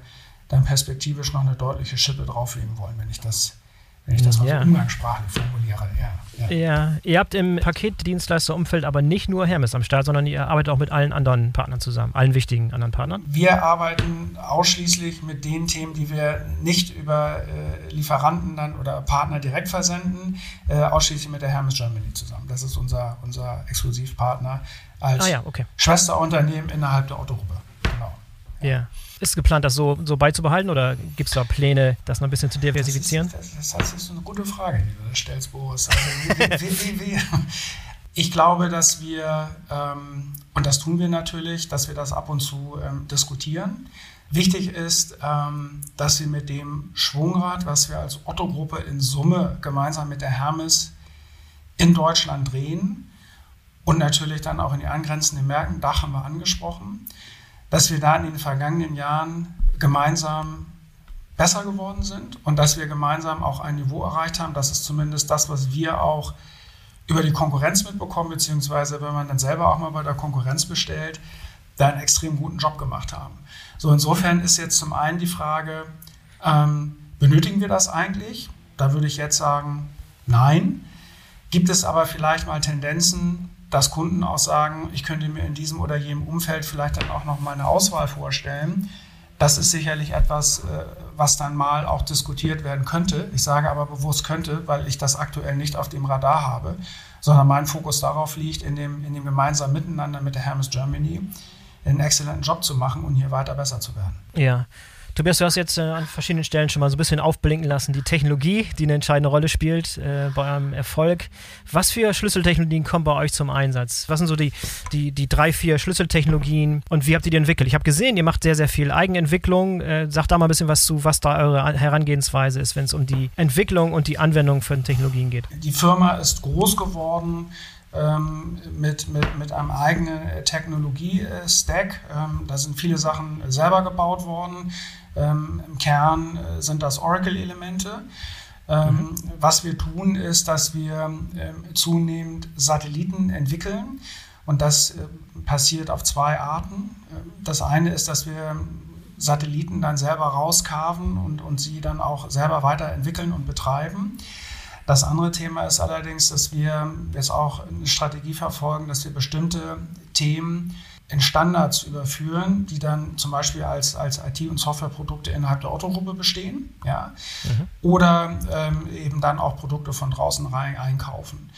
Speaker 2: dann perspektivisch noch eine deutliche Schippe drauflegen wollen, wenn ich das wenn ich das mal ja. so umgangssprachlich formuliere.
Speaker 1: Ja, ja. ja, ihr habt im Paketdienstleisterumfeld aber nicht nur Hermes am Start, sondern ihr arbeitet auch mit allen anderen Partnern zusammen, allen wichtigen anderen Partnern.
Speaker 2: Wir arbeiten ausschließlich mit den Themen, die wir nicht über äh, Lieferanten dann oder Partner direkt versenden, äh, ausschließlich mit der Hermes Germany zusammen. Das ist unser, unser Exklusivpartner als ah, ja, okay. Schwesterunternehmen innerhalb der Otto-Gruppe. Genau.
Speaker 1: Ja. Ist geplant, das so, so beizubehalten oder gibt es da Pläne, das noch ein bisschen zu diversifizieren?
Speaker 2: Das ist, das, das ist eine gute Frage, die du stellst, Boris. Also, wie, wie, wie, ich glaube, dass wir, ähm, und das tun wir natürlich, dass wir das ab und zu ähm, diskutieren. Wichtig ist, ähm, dass wir mit dem Schwungrad, was wir als Otto-Gruppe in Summe gemeinsam mit der Hermes in Deutschland drehen und natürlich dann auch in die angrenzenden Märkten, Dach haben wir angesprochen, dass wir da in den vergangenen Jahren gemeinsam besser geworden sind und dass wir gemeinsam auch ein Niveau erreicht haben. Das ist zumindest das, was wir auch über die Konkurrenz mitbekommen, beziehungsweise wenn man dann selber auch mal bei der Konkurrenz bestellt, da einen extrem guten Job gemacht haben. So insofern ist jetzt zum einen die Frage, ähm, benötigen wir das eigentlich? Da würde ich jetzt sagen, nein. Gibt es aber vielleicht mal Tendenzen, dass Kunden auch sagen, ich könnte mir in diesem oder jenem Umfeld vielleicht dann auch noch mal eine Auswahl vorstellen. Das ist sicherlich etwas, äh, was dann mal auch diskutiert werden könnte. Ich sage aber bewusst könnte, weil ich das aktuell nicht auf dem Radar habe, sondern mein Fokus darauf liegt, in dem, in dem gemeinsamen Miteinander mit der Hermes Germany einen exzellenten Job zu machen und hier weiter besser zu werden.
Speaker 1: Ja. Tobias, du hast jetzt äh, an verschiedenen Stellen schon mal so ein bisschen aufblinken lassen, die Technologie, die eine entscheidende Rolle spielt äh, bei eurem Erfolg. Was für Schlüsseltechnologien kommen bei euch zum Einsatz? Was sind so die, die, die drei, vier Schlüsseltechnologien und wie habt ihr die entwickelt? Ich habe gesehen, ihr macht sehr, sehr viel Eigenentwicklung. Äh, sagt da mal ein bisschen was zu, was da eure Herangehensweise ist, wenn es um die Entwicklung und die Anwendung von Technologien geht.
Speaker 2: Die Firma ist groß geworden ähm, mit, mit, mit einem eigenen Technologie-Stack. Ähm, da sind viele Sachen selber gebaut worden. Ähm, Im Kern äh, sind das Oracle-Elemente. Ähm, mhm. Was wir tun, ist, dass wir ähm, zunehmend Satelliten entwickeln. Und das äh, passiert auf zwei Arten. Ähm, das eine ist, dass wir Satelliten dann selber rauskarven und, und sie dann auch selber weiterentwickeln und betreiben. Das andere Thema ist allerdings, dass wir jetzt auch eine Strategie verfolgen, dass wir bestimmte Themen in Standards überführen, die dann zum Beispiel als, als IT- und Softwareprodukte innerhalb der Otto-Gruppe bestehen, ja, mhm. oder ähm, eben dann auch Produkte von draußen rein einkaufen.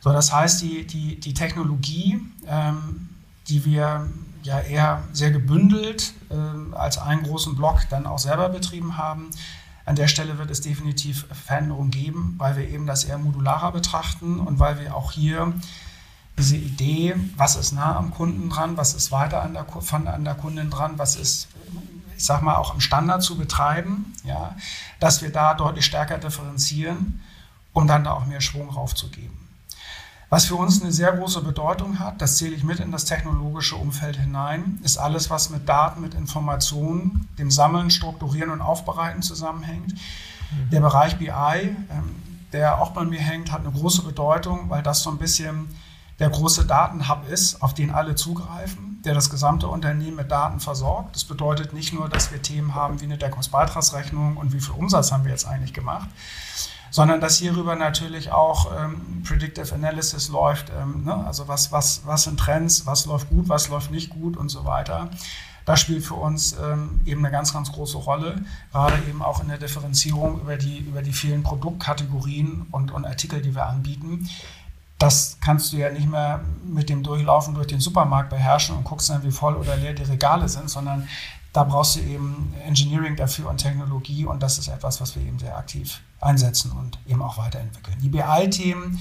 Speaker 2: So, das heißt, die, die, die Technologie, ähm, die wir ja eher sehr gebündelt äh, als einen großen Block dann auch selber betrieben haben, an der Stelle wird es definitiv Veränderungen geben, weil wir eben das eher modularer betrachten und weil wir auch hier diese Idee, was ist nah am Kunden dran, was ist weiter an der, von, an der Kundin dran, was ist, ich sag mal, auch im Standard zu betreiben, ja, dass wir da deutlich stärker differenzieren, um dann da auch mehr Schwung raufzugeben. Was für uns eine sehr große Bedeutung hat, das zähle ich mit in das technologische Umfeld hinein, ist alles, was mit Daten, mit Informationen, dem Sammeln, Strukturieren und Aufbereiten zusammenhängt. Mhm. Der Bereich BI, ähm, der auch bei mir hängt, hat eine große Bedeutung, weil das so ein bisschen der große Datenhub ist, auf den alle zugreifen, der das gesamte Unternehmen mit Daten versorgt. Das bedeutet nicht nur, dass wir Themen haben wie eine Deckungsbeitragsrechnung und wie viel Umsatz haben wir jetzt eigentlich gemacht, sondern dass hierüber natürlich auch ähm, Predictive Analysis läuft, ähm, ne? also was, was, was sind Trends, was läuft gut, was läuft nicht gut und so weiter. Das spielt für uns ähm, eben eine ganz, ganz große Rolle, gerade eben auch in der Differenzierung über die, über die vielen Produktkategorien und, und Artikel, die wir anbieten das kannst du ja nicht mehr mit dem Durchlaufen durch den Supermarkt beherrschen und guckst dann, wie voll oder leer die Regale sind, sondern da brauchst du eben Engineering dafür und Technologie und das ist etwas, was wir eben sehr aktiv einsetzen und eben auch weiterentwickeln. Die BI-Themen,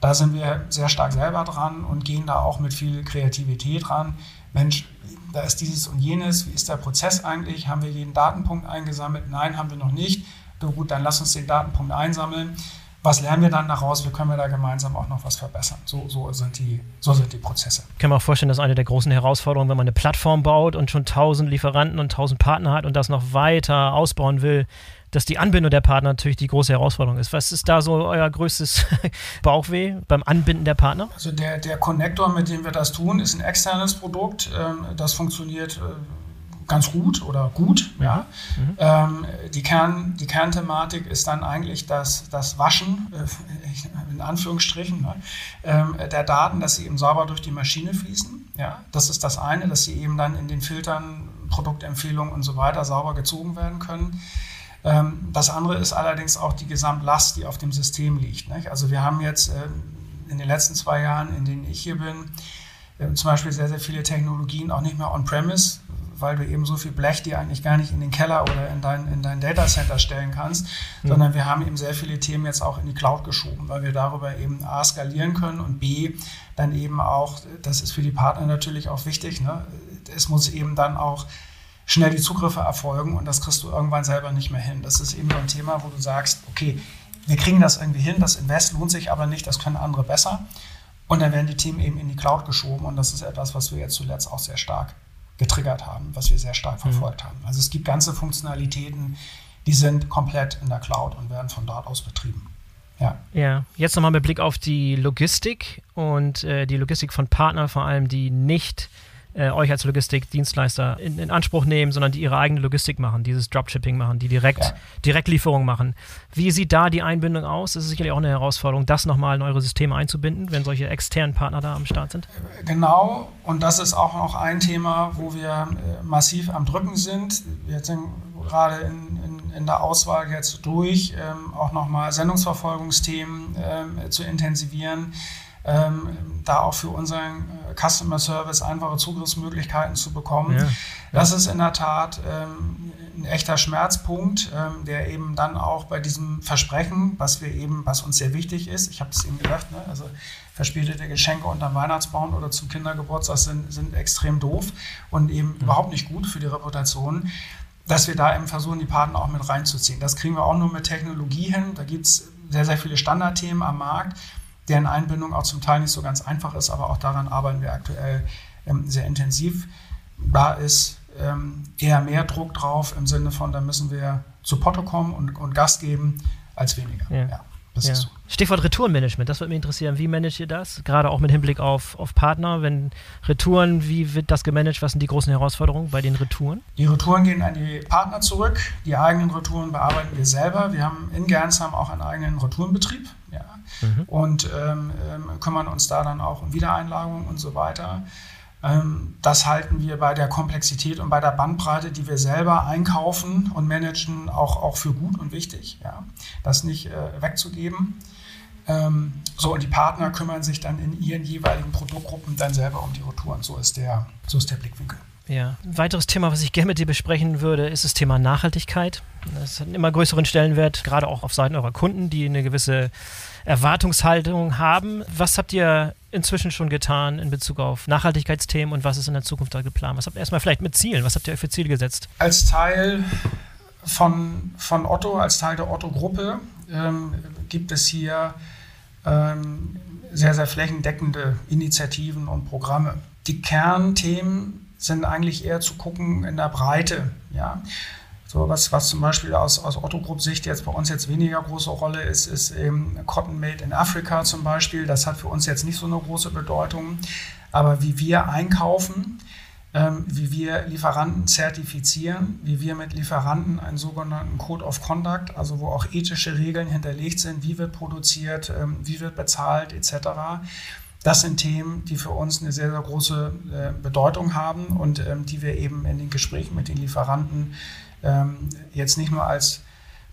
Speaker 2: da sind wir sehr stark selber dran und gehen da auch mit viel Kreativität ran. Mensch, da ist dieses und jenes, wie ist der Prozess eigentlich? Haben wir jeden Datenpunkt eingesammelt? Nein, haben wir noch nicht. Gut, dann lass uns den Datenpunkt einsammeln was lernen wir dann daraus, wie können wir da gemeinsam auch noch was verbessern. So, so, sind, die, so sind die Prozesse.
Speaker 1: Ich kann mir auch vorstellen, dass eine der großen Herausforderungen, wenn man eine Plattform baut und schon tausend Lieferanten und tausend Partner hat und das noch weiter ausbauen will, dass die Anbindung der Partner natürlich die große Herausforderung ist. Was ist da so euer größtes Bauchweh beim Anbinden der Partner?
Speaker 2: Also der, der Connector, mit dem wir das tun, ist ein externes Produkt. Ähm, das funktioniert äh, ganz gut oder gut. Ja. Mhm. Ähm, die, Kern, die Kernthematik ist dann eigentlich das, das Waschen, äh, in Anführungsstrichen, ne, ähm, der Daten, dass sie eben sauber durch die Maschine fließen. Ja. Das ist das eine, dass sie eben dann in den Filtern, Produktempfehlungen und so weiter sauber gezogen werden können. Ähm, das andere ist allerdings auch die Gesamtlast, die auf dem System liegt. Nicht? Also wir haben jetzt äh, in den letzten zwei Jahren, in denen ich hier bin, äh, zum Beispiel sehr, sehr viele Technologien auch nicht mehr on-premise weil du eben so viel Blech dir eigentlich gar nicht in den Keller oder in dein, in dein Datacenter stellen kannst, mhm. sondern wir haben eben sehr viele Themen jetzt auch in die Cloud geschoben, weil wir darüber eben A skalieren können und B dann eben auch, das ist für die Partner natürlich auch wichtig, ne? es muss eben dann auch schnell die Zugriffe erfolgen und das kriegst du irgendwann selber nicht mehr hin. Das ist eben so ein Thema, wo du sagst, okay, wir kriegen das irgendwie hin, das Invest lohnt sich aber nicht, das können andere besser. Und dann werden die Themen eben in die Cloud geschoben und das ist etwas, was wir jetzt zuletzt auch sehr stark getriggert haben, was wir sehr stark mhm. verfolgt mhm. haben. Also es gibt ganze Funktionalitäten, die sind komplett in der Cloud und werden von dort aus betrieben.
Speaker 1: Ja. ja, jetzt nochmal mit Blick auf die Logistik und äh, die Logistik von Partnern, vor allem die nicht äh, euch als Logistikdienstleister in, in, Anspruch nehmen, sondern die ihre eigene Logistik machen, dieses Dropshipping machen, die direkt ja. Direktlieferung machen. Wie sieht da die Einbindung aus? Das ist sicherlich auch eine Herausforderung, das nochmal in eure Systeme einzubinden, wenn solche externen Partner da am Start sind.
Speaker 2: Genau, und das ist auch noch ein Thema, wo wir äh, massiv am Drücken sind. Wir sind gerade in, in, in der Auswahl jetzt durch, ähm, auch nochmal Sendungsverfolgungsthemen ähm, zu intensivieren ähm, da auch für unseren äh, Customer Service einfache Zugriffsmöglichkeiten zu bekommen. Ja, ja. Das ist in der Tat ähm, ein echter Schmerzpunkt, ähm, der eben dann auch bei diesem Versprechen, was wir eben, was uns sehr wichtig ist, ich habe es eben gesagt, ne, also verspätete Geschenke unterm Weihnachtsbaum oder zum Kindergeburtstag sind, sind extrem doof und eben mhm. überhaupt nicht gut für die Reputation dass wir da eben versuchen, die Partner auch mit reinzuziehen. Das kriegen wir auch nur mit Technologie hin. Da gibt es sehr, sehr viele Standardthemen am Markt deren Einbindung auch zum Teil nicht so ganz einfach ist, aber auch daran arbeiten wir aktuell ähm, sehr intensiv. Da ist ähm, eher mehr Druck drauf im Sinne von, da müssen wir zu Potto kommen und, und Gas geben, als weniger.
Speaker 1: Ja. ja das ja. ist so. Stichwort Retourenmanagement, das würde mich interessieren. Wie managt ihr das? Gerade auch mit Hinblick auf, auf Partner, wenn Retouren, wie wird das gemanagt? Was sind die großen Herausforderungen bei den Retouren?
Speaker 2: Die Retouren gehen an die Partner zurück. Die eigenen Retouren bearbeiten wir selber. Wir haben in Gernsheim auch einen eigenen Retourenbetrieb. Ja mhm. und ähm, ähm, kümmern uns da dann auch um Wiedereinlagerung und so weiter. Ähm, das halten wir bei der Komplexität und bei der Bandbreite, die wir selber einkaufen und managen, auch, auch für gut und wichtig, ja, das nicht äh, wegzugeben. Ähm, so, und die Partner kümmern sich dann in ihren jeweiligen Produktgruppen dann selber um die Retouren. So ist der, so ist der Blickwinkel.
Speaker 1: Ja, ein weiteres Thema, was ich gerne mit dir besprechen würde, ist das Thema Nachhaltigkeit. Das hat einen immer größeren Stellenwert, gerade auch auf Seiten eurer Kunden, die eine gewisse Erwartungshaltung haben. Was habt ihr inzwischen schon getan in Bezug auf Nachhaltigkeitsthemen und was ist in der Zukunft da geplant? Was habt ihr erstmal vielleicht mit Zielen? Was habt ihr euch für Ziele gesetzt?
Speaker 2: Als Teil von, von Otto, als Teil der Otto-Gruppe, ähm, gibt es hier ähm, sehr, sehr flächendeckende Initiativen und Programme. Die Kernthemen sind eigentlich eher zu gucken in der Breite. Ja? So was, was zum Beispiel aus, aus Otto Group Sicht jetzt bei uns jetzt weniger große Rolle ist, ist eben Cotton Made in Africa zum Beispiel. Das hat für uns jetzt nicht so eine große Bedeutung. Aber wie wir einkaufen, ähm, wie wir Lieferanten zertifizieren, wie wir mit Lieferanten einen sogenannten Code of Conduct, also wo auch ethische Regeln hinterlegt sind, wie wird produziert, ähm, wie wird bezahlt etc. Das sind Themen, die für uns eine sehr, sehr große äh, Bedeutung haben und ähm, die wir eben in den Gesprächen mit den Lieferanten ähm, jetzt nicht nur als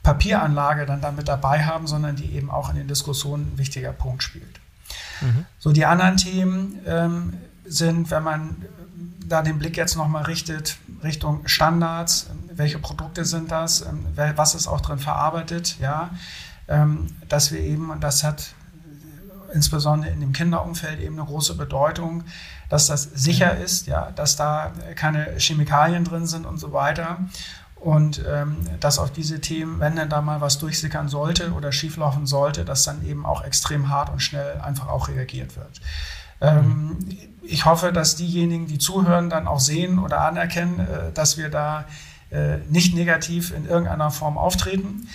Speaker 2: Papieranlage dann damit dabei haben, sondern die eben auch in den Diskussionen ein wichtiger Punkt spielt. Mhm. So die anderen Themen ähm, sind, wenn man da den Blick jetzt nochmal richtet Richtung Standards, welche Produkte sind das, ähm, was ist auch drin verarbeitet, ja, ähm, dass wir eben, und das hat insbesondere in dem Kinderumfeld eben eine große Bedeutung, dass das sicher ist, ja, dass da keine Chemikalien drin sind und so weiter Und ähm, dass auf diese Themen, wenn dann da mal was durchsickern sollte oder schieflaufen sollte, dass dann eben auch extrem hart und schnell einfach auch reagiert wird. Ähm, ich hoffe, dass diejenigen, die zuhören, dann auch sehen oder anerkennen, äh, dass wir da äh, nicht negativ in irgendeiner Form auftreten.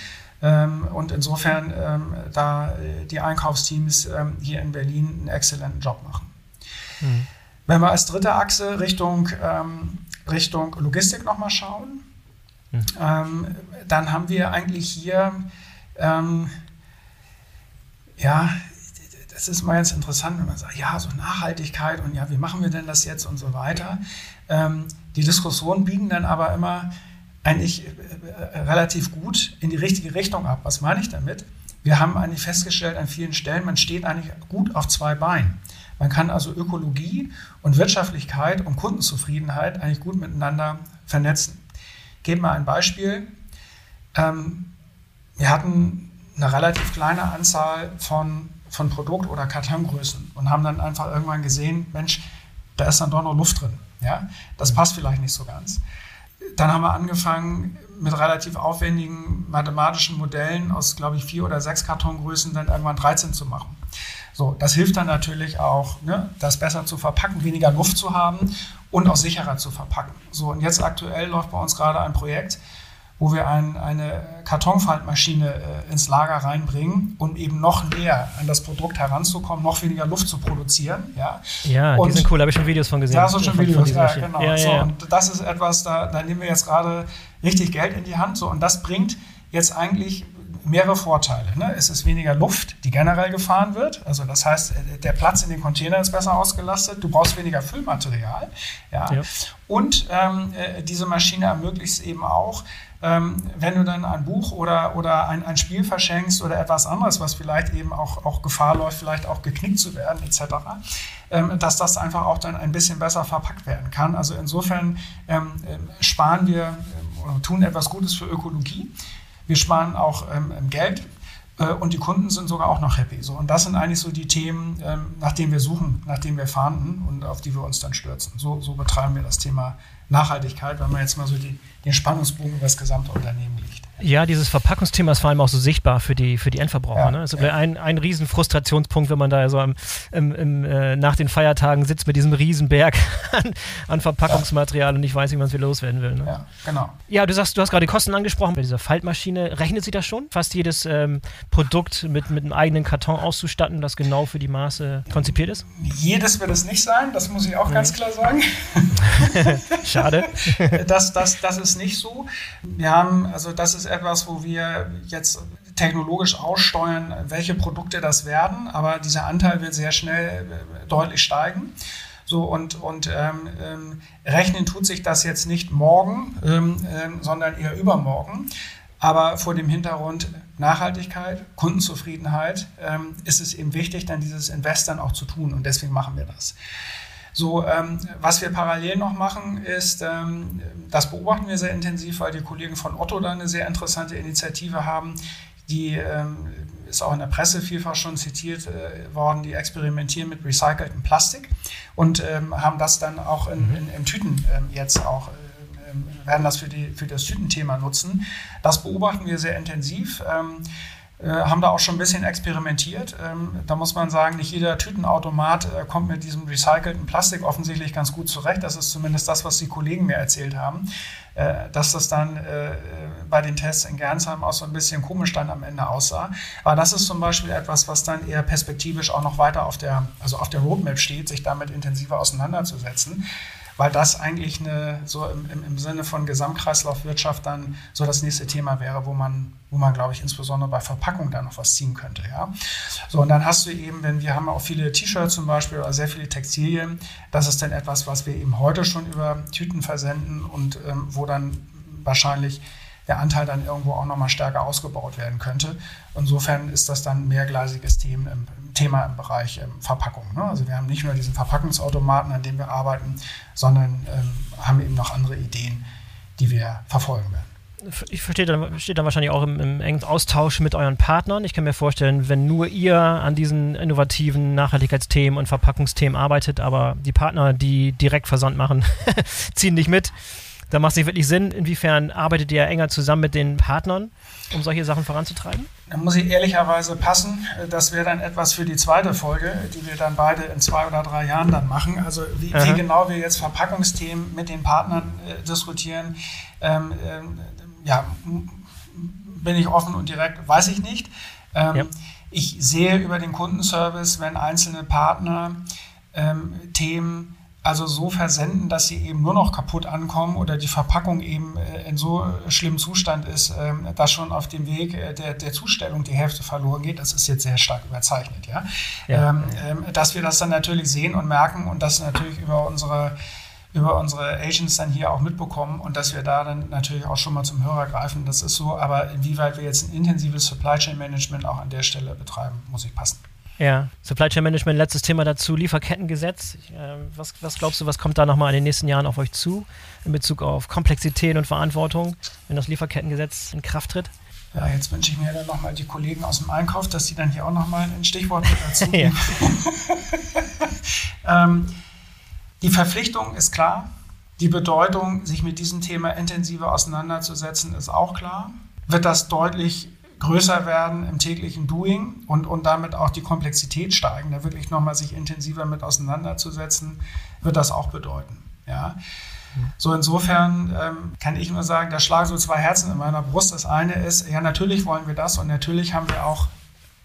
Speaker 2: Ähm, und insofern ähm, da äh, die Einkaufsteams ähm, hier in Berlin einen exzellenten Job machen. Mhm. Wenn wir als dritte Achse Richtung, Richtung Logistik nochmal schauen, mhm. dann haben wir eigentlich hier ja, das ist mal ganz interessant, wenn man sagt, ja, so Nachhaltigkeit und ja, wie machen wir denn das jetzt und so weiter. Ähm, die Diskussionen biegen dann aber immer eigentlich äh, äh, relativ gut in die richtige Richtung ab. Was meine ich damit? Wir haben eigentlich festgestellt an vielen Stellen, man steht eigentlich gut auf zwei Beinen. Man kann also Ökologie und Wirtschaftlichkeit und Kundenzufriedenheit eigentlich gut miteinander vernetzen. Ich gebe mal ein Beispiel. Ähm, wir hatten eine relativ kleine Anzahl von von Produkt- oder Kartongrößen und haben dann einfach irgendwann gesehen, Mensch, da ist dann doch noch Luft drin. Ja? Das passt vielleicht nicht so ganz. Dann haben wir angefangen, mit relativ aufwendigen mathematischen Modellen aus, glaube ich, vier oder sechs Kartongrößen dann irgendwann 13 zu machen. So, das hilft dann natürlich auch, ne, das besser zu verpacken, weniger Luft zu haben und auch sicherer zu verpacken. So, und jetzt aktuell läuft bei uns gerade ein Projekt, wo wir ein, eine Kartonfaltmaschine äh, ins Lager reinbringen, um eben noch näher an das Produkt heranzukommen, noch weniger Luft zu produzieren. Ja,
Speaker 1: ja und, die sind cool, da habe ich schon Videos von gesehen.
Speaker 2: Ja, so schon Videos, ja, genau. Ja, ja, so, und das ist etwas, da, da nehmen wir jetzt gerade richtig Geld in die Hand. So, und das bringt jetzt eigentlich mehrere Vorteile. Ne? Es ist weniger Luft, die generell gefahren wird. Also das heißt, äh, der Platz in den Containern ist besser ausgelastet. Du brauchst weniger Füllmaterial. Ja? ja. Und ähm, äh, diese Maschine ermöglicht es eben auch, ähm, wenn du dann ein Buch oder, oder ein, ein Spiel verschenkst oder etwas anderes, was vielleicht eben auch, auch Gefahr läuft, vielleicht auch geknickt zu werden etc., ähm, dass das einfach auch dann ein bisschen besser verpackt werden kann. Also insofern ähm, äh, sparen wir ähm, oder tun etwas Gutes für Ökologie. Wir sparen auch ähm, Geld äh, und die Kunden sind sogar auch noch happy. So, und das sind eigentlich so die Themen, ähm, nach denen wir suchen, nach denen wir fahnden und auf die wir uns dann stürzen. So, so betreiben wir das Thema Nachhaltigkeit, wenn man jetzt mal so die, den Spannungsbogen über das gesamte Unternehmen liegt.
Speaker 1: Ja, dieses Verpackungsthema ist vor allem auch so sichtbar für die, für die Endverbraucher. Ja, ne? Also ja. ein, ein riesen Frustrationspunkt, wenn man da so im, im, im, äh, nach den Feiertagen sitzt mit diesem Riesenberg an, an Verpackungsmaterial und nicht weiß, wie man es wieder loswerden will. Ne?
Speaker 2: Ja, genau.
Speaker 1: Ja, du sagst, du hast gerade die Kosten angesprochen. Bei dieser Faltmaschine, rechnet sie das schon? Fast jedes ähm, Produkt mit, mit einem eigenen Karton auszustatten, das genau für die Maße konzipiert ist?
Speaker 2: Jedes wird es nicht sein, das muss ich auch ganz klar sagen.
Speaker 1: Schade.
Speaker 2: das, das, das ist nicht so. Wir haben, also das ist etwas, wo wir jetzt technologisch aussteuern, welche Produkte das werden, aber dieser Anteil wird sehr schnell äh, deutlich steigen. So, und, und ähm, ähm, rechnen tut sich das jetzt nicht morgen, ähm, ähm, sondern eher übermorgen. Aber vor dem Hintergrund Nachhaltigkeit, Kundenzufriedenheit ähm, ist es eben wichtig, dann dieses Invest dann auch zu tun. Und deswegen machen wir das. So, ähm, was wir parallel noch machen, ist, ähm, das beobachten wir sehr intensiv, weil die Kollegen von Otto da eine sehr interessante Initiative haben, die ähm, ist auch in der Presse vielfach schon zitiert äh, worden, die experimentieren mit recyceltem Plastik und ähm, haben das dann auch in, mhm. in, in Tüten ähm, jetzt auch äh, ähm, werden das für, die, für das Tütenthema nutzen. Das beobachten wir sehr intensiv. Äh, haben da auch schon ein bisschen experimentiert. Ähm, da muss man sagen, nicht jeder Tütenautomat äh, kommt mit diesem recycelten Plastik offensichtlich ganz gut zurecht. Das ist zumindest das, was die Kollegen mir erzählt haben. Äh, dass das dann bei den Tests in Gernsheim auch so ein bisschen komisch dann am Ende aussah. Aber das ist zum Beispiel etwas, was dann eher perspektivisch auch noch weiter auf der, also auf der Roadmap steht, sich damit intensiver auseinanderzusetzen weil das eigentlich eine, so im, im, Sinne von Gesamtkreislaufwirtschaft dann so das nächste Thema wäre, wo man, wo man, glaube ich, insbesondere bei Verpackung da noch was ziehen könnte. Ja? So, und dann hast du eben, wenn wir haben auch viele T-Shirts zum Beispiel oder sehr viele Textilien, das ist dann etwas, was wir eben heute schon über Tüten versenden und ähm, wo dann wahrscheinlich der Anteil dann irgendwo auch nochmal stärker ausgebaut werden könnte. Insofern ist das dann ein mehrgleisiges Thema im, Bereich ähm, Verpackung. Ne? Also wir haben nicht nur diesen Verpackungsautomaten, an dem wir arbeiten, sondern ähm, haben eben noch andere Ideen, die wir verfolgen werden
Speaker 1: ich verstehe dann, steht dann wahrscheinlich auch im, im, engen Austausch mit euren Partnern. Ich kann mir vorstellen, wenn nur ihr an diesen innovativen Nachhaltigkeitsthemen und Verpackungsthemen arbeitet, aber die Partner, die direkt Versand machen, ziehen nicht mit, Da macht es nicht wirklich Sinn. Inwiefern arbeitet ihr enger zusammen mit den Partnern, um solche Sachen voranzutreiben?
Speaker 2: Da muss ich ehrlicherweise passen. Das wäre dann etwas für die zweite Folge, die wir dann beide in zwei oder drei Jahren dann machen. Also wie, wie genau wir jetzt Verpackungsthemen mit den Partnern äh, diskutieren, ähm, ähm, ja, bin ich offen und direkt, weiß ich nicht. Ähm, ja. Ich sehe über den Kundenservice, wenn einzelne Partner ähm, Themen also so versenden, dass sie eben nur noch kaputt ankommen oder die Verpackung eben äh, in so schlimmem Zustand ist, ähm, dass schon auf dem Weg äh, der, der Zustellung die Hälfte verloren geht. Das ist jetzt sehr stark überzeichnet, ja. ja. Ähm, ähm, dass wir das dann natürlich sehen und merken und das natürlich über unsere über unsere Agents dann hier auch mitbekommen und dass wir da dann natürlich auch schon mal zum Hörer greifen. Das ist so, aber inwieweit wir jetzt ein intensives Supply Chain Management auch an der Stelle betreiben, muss ich passen.
Speaker 1: Ja, Supply Chain Management, letztes Thema dazu, Lieferkettengesetz. Äh, was, was glaubst du, was kommt da nochmal in den nächsten Jahren auf euch zu in Bezug auf Komplexität und Verantwortung, wenn das Lieferkettengesetz in Kraft tritt?
Speaker 2: Ja, jetzt wünsche ich mir dann nochmal die Kollegen aus dem Einkauf, dass sie dann hier auch nochmal ein Stichwort mit dazu geben. ähm, die Verpflichtung ist klar. Die Bedeutung, sich mit diesem Thema intensiver auseinanderzusetzen, ist auch klar. Wird das deutlich größer werden im täglichen Doing und, und damit auch die Komplexität steigen, da wirklich nochmal sich intensiver mit auseinanderzusetzen, wird das auch bedeuten. Ja. So insofern ähm, kann ich nur sagen, da schlagen so zwei Herzen in meiner Brust. Das eine ist, ja natürlich wollen wir das und natürlich haben wir auch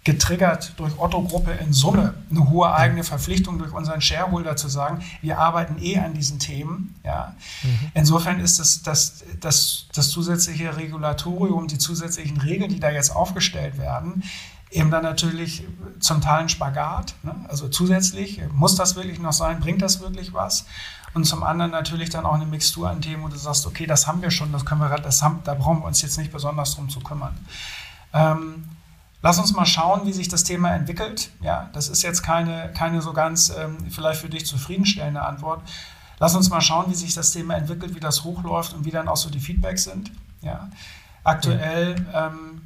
Speaker 2: getriggert durch Otto-Gruppe in Summe eine hohe eigene Verpflichtung durch unseren Shareholder zu sagen, wir arbeiten eh an diesen Themen. Ja. Mhm. Insofern ist das, das, das, das zusätzliche Regulatorium, die zusätzlichen Regeln, die da jetzt aufgestellt werden, eben dann natürlich zum Teil ein Spagat. Ne? Also zusätzlich, muss das wirklich noch sein, bringt das wirklich was? Und zum anderen natürlich dann auch eine Mixtur an Themen, wo du sagst, okay, das haben wir schon, das können wir, das haben, da brauchen wir uns jetzt nicht besonders drum zu kümmern. Ähm, Lass uns mal schauen, wie sich das Thema entwickelt. Ja, das ist jetzt keine, keine so ganz ähm, vielleicht für dich zufriedenstellende Antwort. Lass uns mal schauen, wie sich das Thema entwickelt, wie das hochläuft und wie dann auch so die Feedbacks sind. Ja. Aktuell ähm,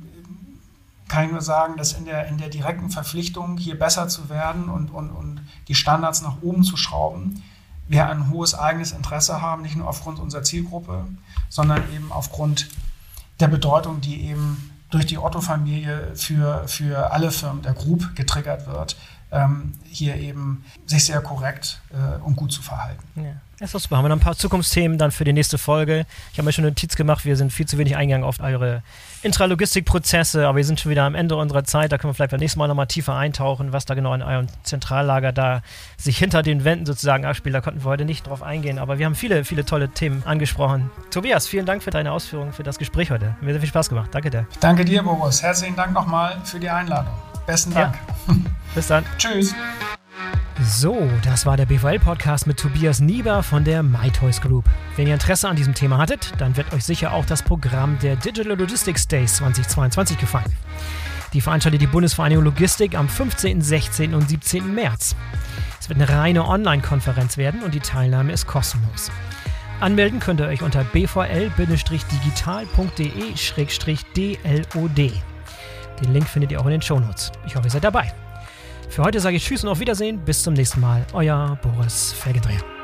Speaker 2: kann ich nur sagen, dass in der, in der direkten Verpflichtung, hier besser zu werden und, und, und die Standards nach oben zu schrauben, wir ein hohes eigenes Interesse haben, nicht nur aufgrund unserer Zielgruppe, sondern eben aufgrund der Bedeutung, die eben durch die Otto-Familie für, für alle Firmen der Group getriggert wird, ähm, hier eben sich sehr korrekt äh, und gut zu verhalten.
Speaker 1: Ja. Das ist super. Haben wir noch ein paar Zukunftsthemen dann für die nächste Folge. Ich habe mir schon eine Notiz gemacht, wir sind viel zu wenig eingegangen auf eure Intralogistikprozesse, aber wir sind schon wieder am Ende unserer Zeit. Da können wir vielleicht beim nächsten Mal nochmal tiefer eintauchen, was da genau in eurem Zentrallager da sich hinter den Wänden sozusagen abspielt. Da konnten wir heute nicht drauf eingehen, aber wir haben viele, viele tolle Themen angesprochen. Tobias, vielen Dank für deine Ausführungen, für das Gespräch heute. Mir hat sehr viel Spaß gemacht. Danke dir.
Speaker 2: Danke dir, Boris. Herzlichen Dank nochmal für die Einladung. Besten Dank.
Speaker 1: Ja. Bis dann.
Speaker 2: Tschüss.
Speaker 1: So, das war der BVL-Podcast mit Tobias Nieber von der MyToys Group. Wenn ihr Interesse an diesem Thema hattet, dann wird euch sicher auch das Programm der Digital Logistics Days 2022 gefallen. Die veranstaltet die Bundesvereinigung Logistik am 15., 16. und 17. März. Es wird eine reine Online-Konferenz werden und die Teilnahme ist kostenlos. Anmelden könnt ihr euch unter bvl-digital.de-dlod. Den Link findet ihr auch in den Shownotes. Ich hoffe, ihr seid dabei. Für heute sage ich Tschüss und auf Wiedersehen. Bis zum nächsten Mal. Euer Boris Felgendreher.